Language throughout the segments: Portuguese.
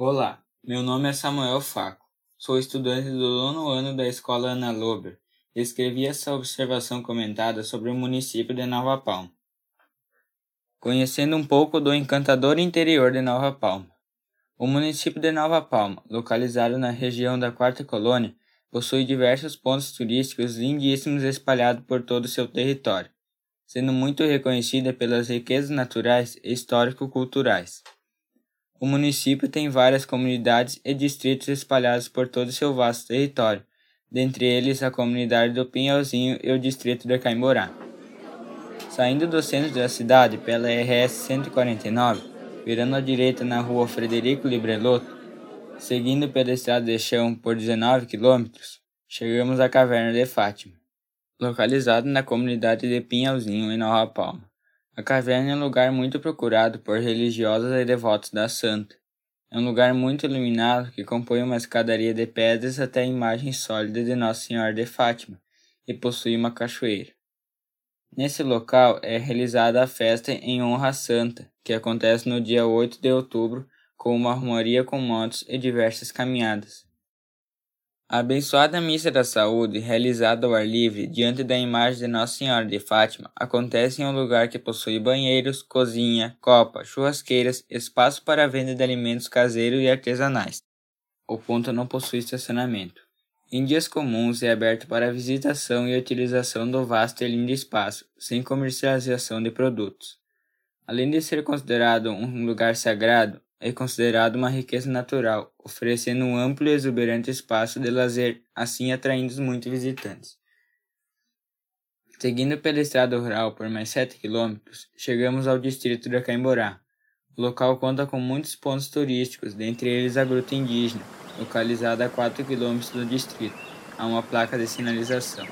Olá, meu nome é Samuel Faco. Sou estudante do nono ano da Escola Ana Lober e escrevi essa observação comentada sobre o município de Nova Palma. Conhecendo um pouco do encantador interior de Nova Palma. O município de Nova Palma, localizado na região da Quarta Colônia, possui diversos pontos turísticos lindíssimos espalhados por todo o seu território, sendo muito reconhecida pelas riquezas naturais e histórico-culturais. O município tem várias comunidades e distritos espalhados por todo o seu vasto território, dentre eles a comunidade do Pinhalzinho e o distrito de Caimborá. Saindo do centro da cidade pela RS 149, virando à direita na rua Frederico Librelotto, seguindo pela estrada de chão por 19 quilômetros, chegamos à Caverna de Fátima, localizada na comunidade de Pinhalzinho, em Nova Palma. A caverna é um lugar muito procurado por religiosos e devotos da santa. É um lugar muito iluminado que compõe uma escadaria de pedras até a imagem sólida de Nossa Senhora de Fátima e possui uma cachoeira. Nesse local é realizada a festa em honra à santa, que acontece no dia 8 de outubro com uma romaria com motos e diversas caminhadas. A abençoada missa da saúde, realizada ao ar livre diante da imagem de Nossa Senhora de Fátima, acontece em um lugar que possui banheiros, cozinha, copa, churrasqueiras, espaço para venda de alimentos caseiros e artesanais. O ponto não possui estacionamento. Em dias comuns é aberto para visitação e utilização do vasto e lindo espaço, sem comercialização de produtos. Além de ser considerado um lugar sagrado, é considerado uma riqueza natural, oferecendo um amplo e exuberante espaço de lazer, assim atraindo muitos visitantes. Seguindo pela estrada rural por mais 7 quilômetros, chegamos ao distrito de Caimborá. O local conta com muitos pontos turísticos, dentre eles a Gruta Indígena, localizada a 4 quilômetros do distrito. Há uma placa de sinalização.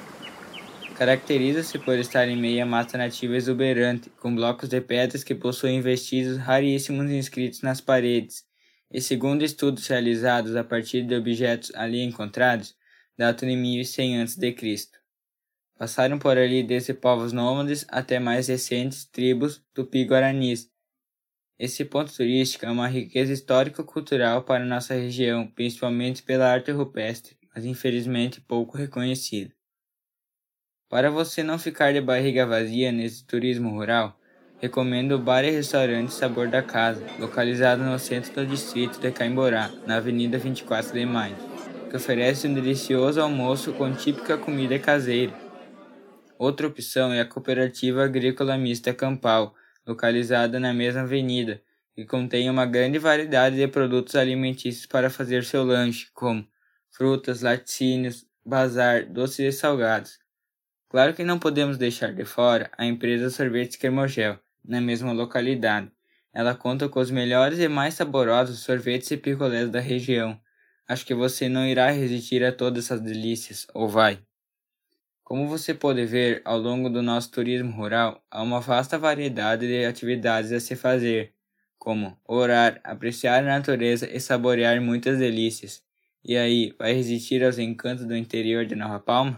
Caracteriza-se por estar em meia mata nativa exuberante, com blocos de pedras que possuem vestígios raríssimos inscritos nas paredes, e segundo estudos realizados a partir de objetos ali encontrados, datam de 1100 a.C. Passaram por ali desde povos nômades até mais recentes tribos tupi-guaranis. Esse ponto turístico é uma riqueza histórico-cultural para nossa região, principalmente pela arte rupestre, mas infelizmente pouco reconhecida. Para você não ficar de barriga vazia nesse turismo rural, recomendo o bar e restaurante Sabor da Casa, localizado no centro do distrito de Caimborá, na Avenida 24 de Maio, que oferece um delicioso almoço com típica comida caseira. Outra opção é a Cooperativa Agrícola Mista Campal, localizada na mesma avenida, que contém uma grande variedade de produtos alimentícios para fazer seu lanche, como frutas, laticínios, bazar, doces e salgados. Claro que não podemos deixar de fora a empresa Sorvetes Kermogel, na mesma localidade. Ela conta com os melhores e mais saborosos sorvetes e picolés da região. Acho que você não irá resistir a todas essas delícias, ou vai? Como você pode ver, ao longo do nosso turismo rural, há uma vasta variedade de atividades a se fazer, como orar, apreciar a natureza e saborear muitas delícias. E aí, vai resistir aos encantos do interior de Nova Palma?